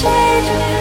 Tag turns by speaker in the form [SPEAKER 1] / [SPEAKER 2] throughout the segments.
[SPEAKER 1] change me.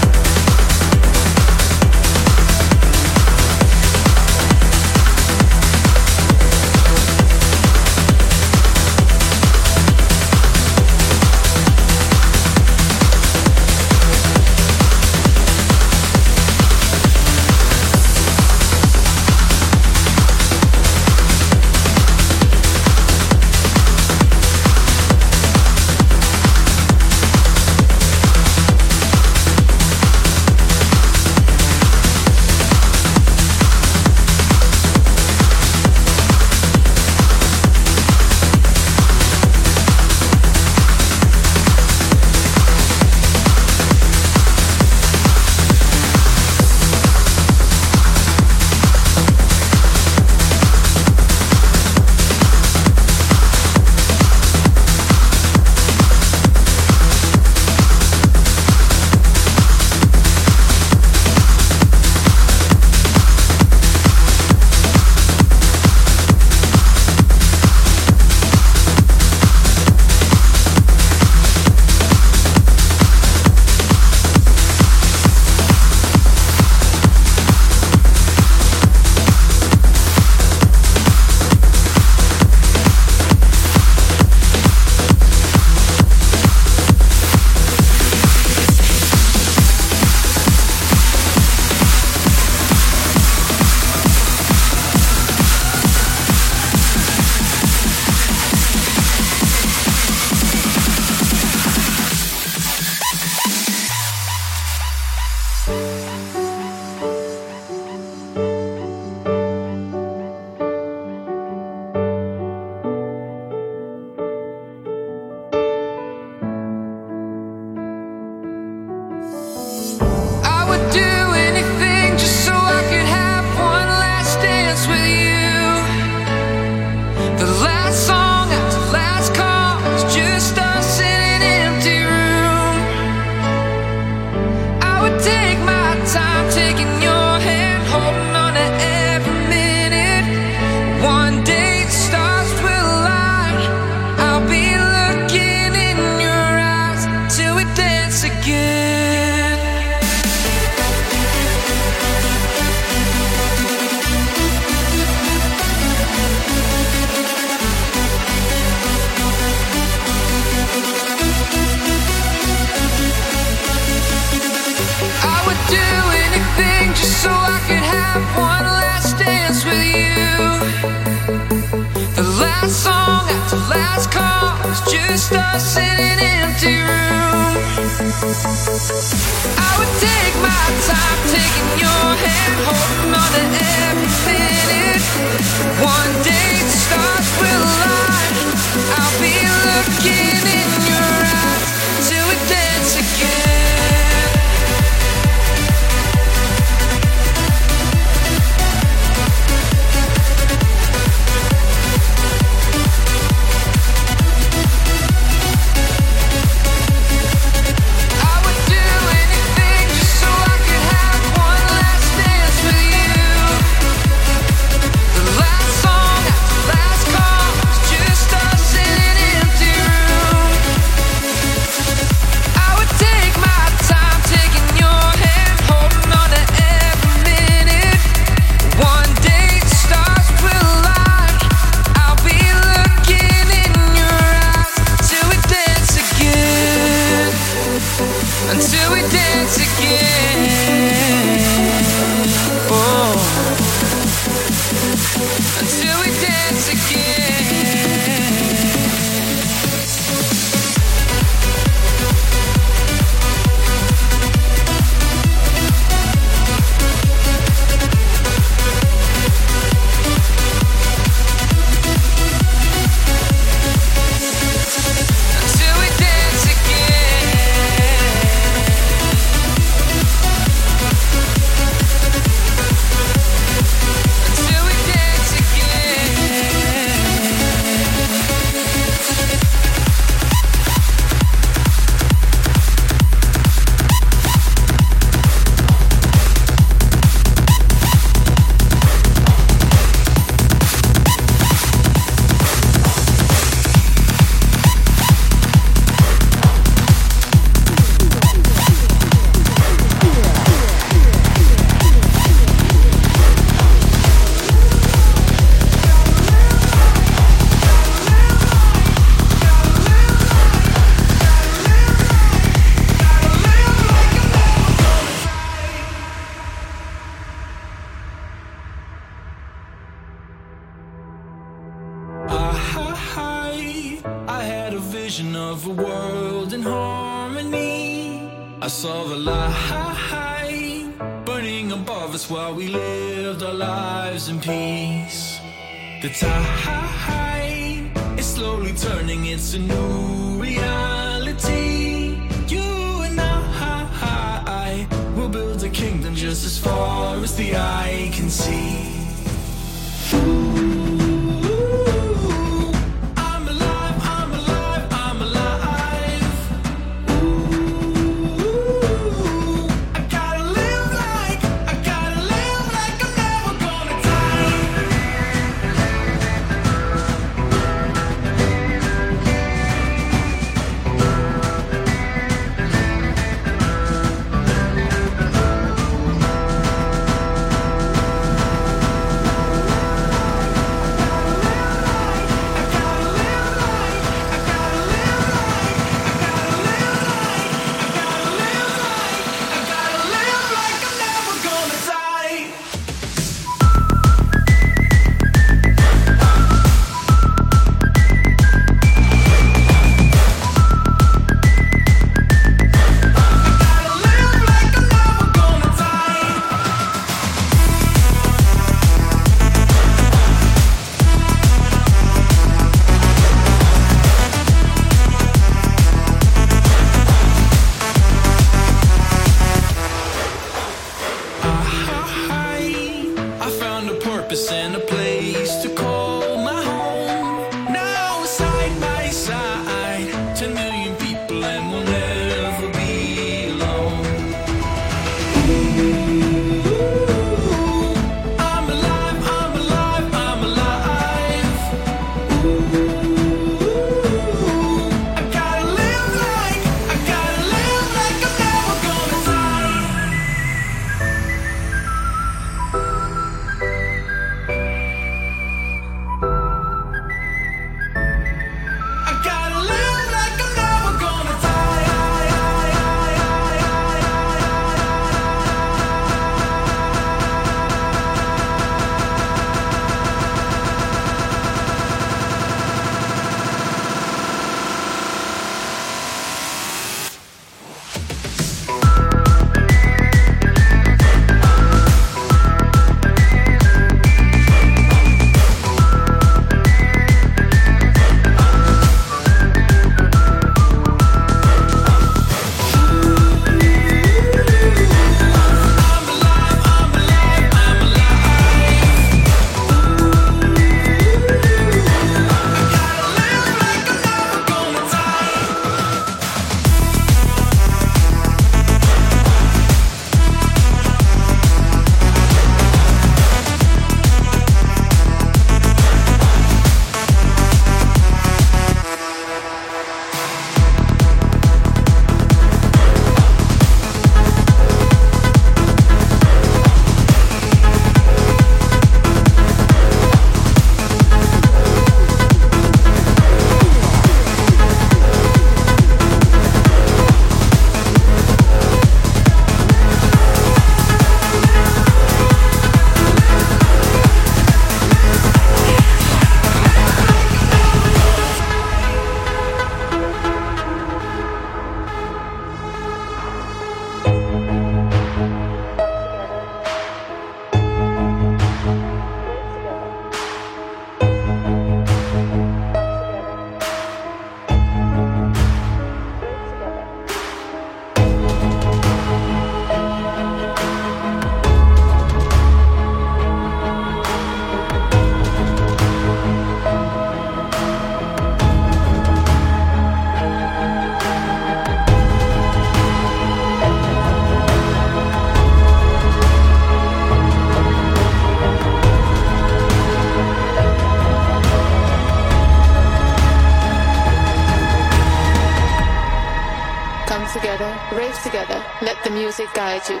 [SPEAKER 1] Music guide you.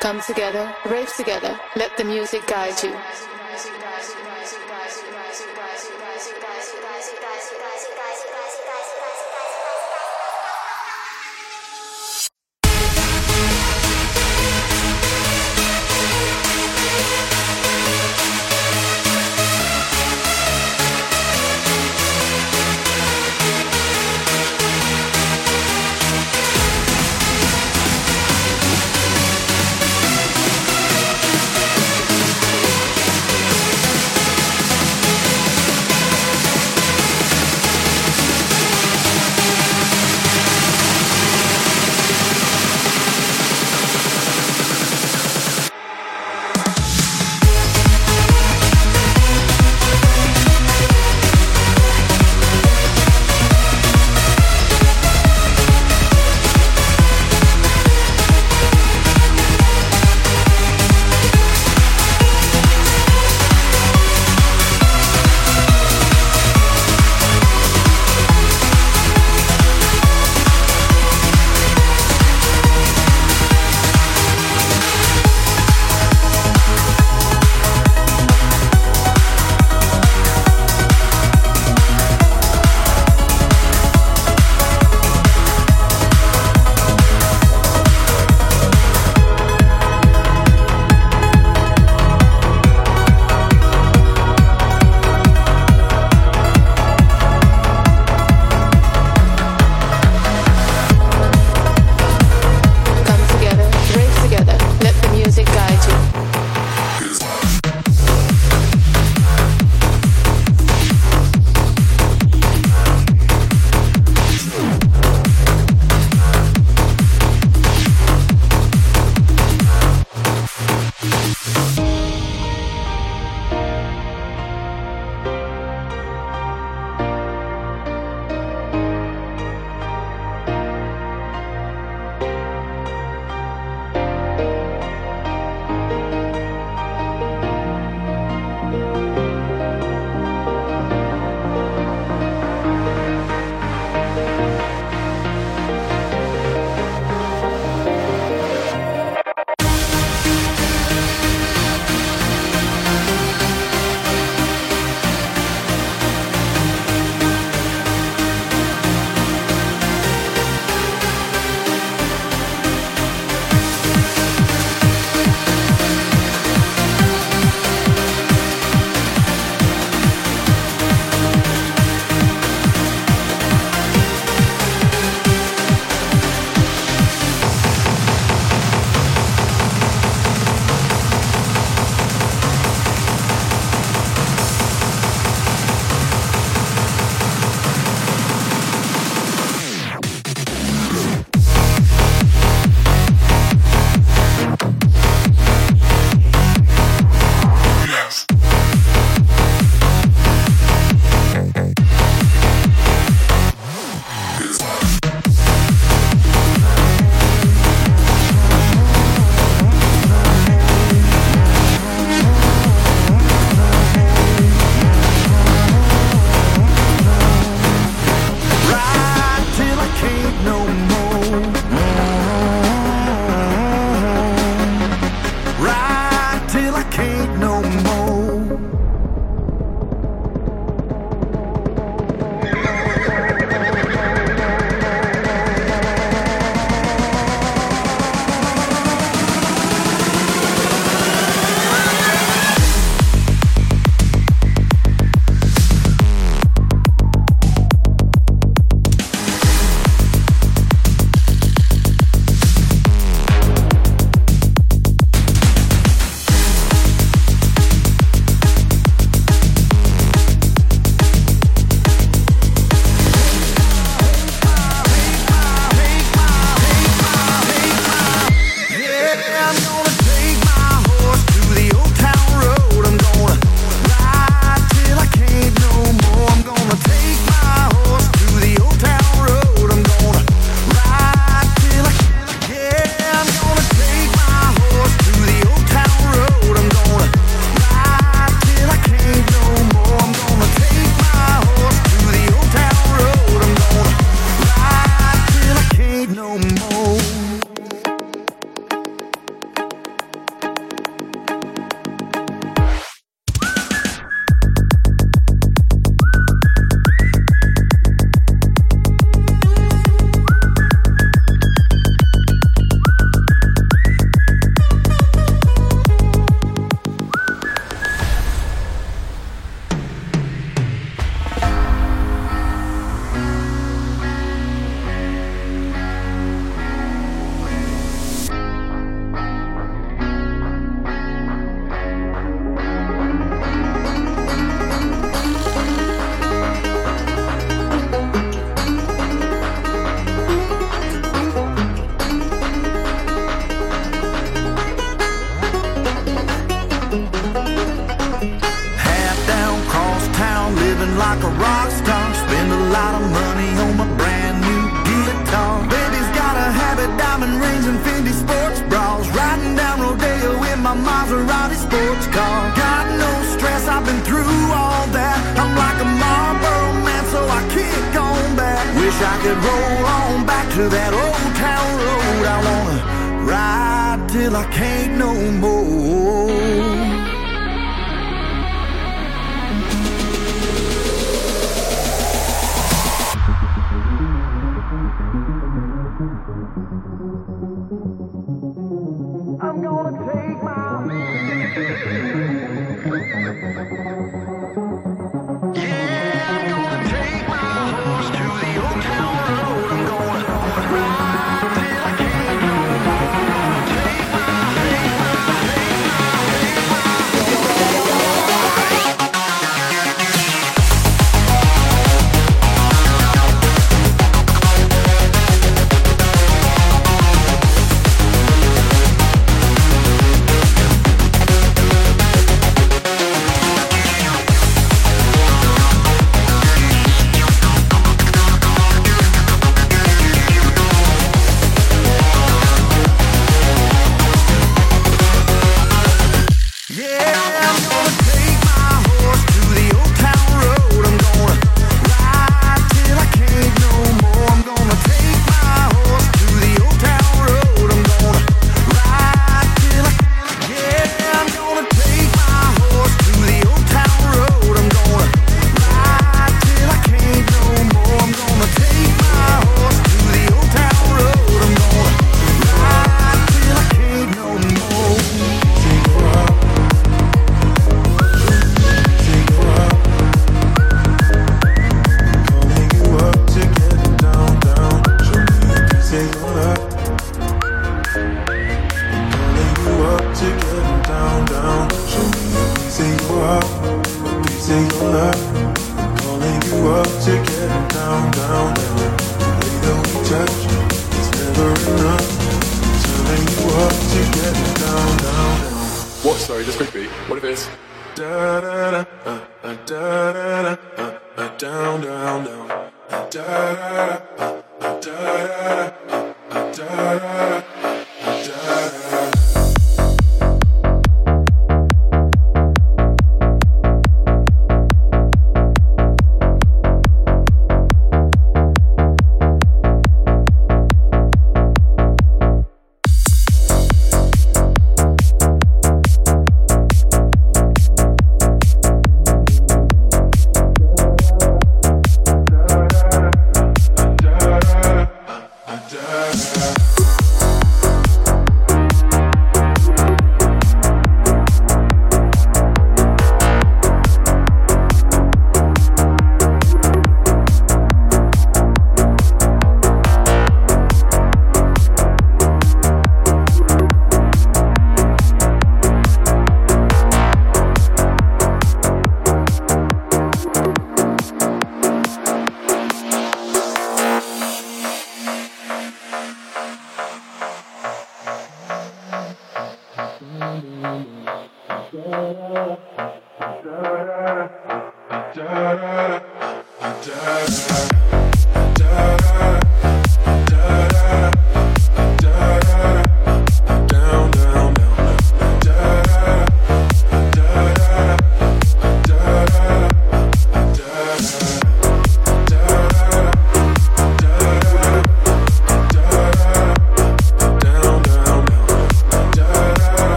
[SPEAKER 1] Come together, rave together, let the music guide you.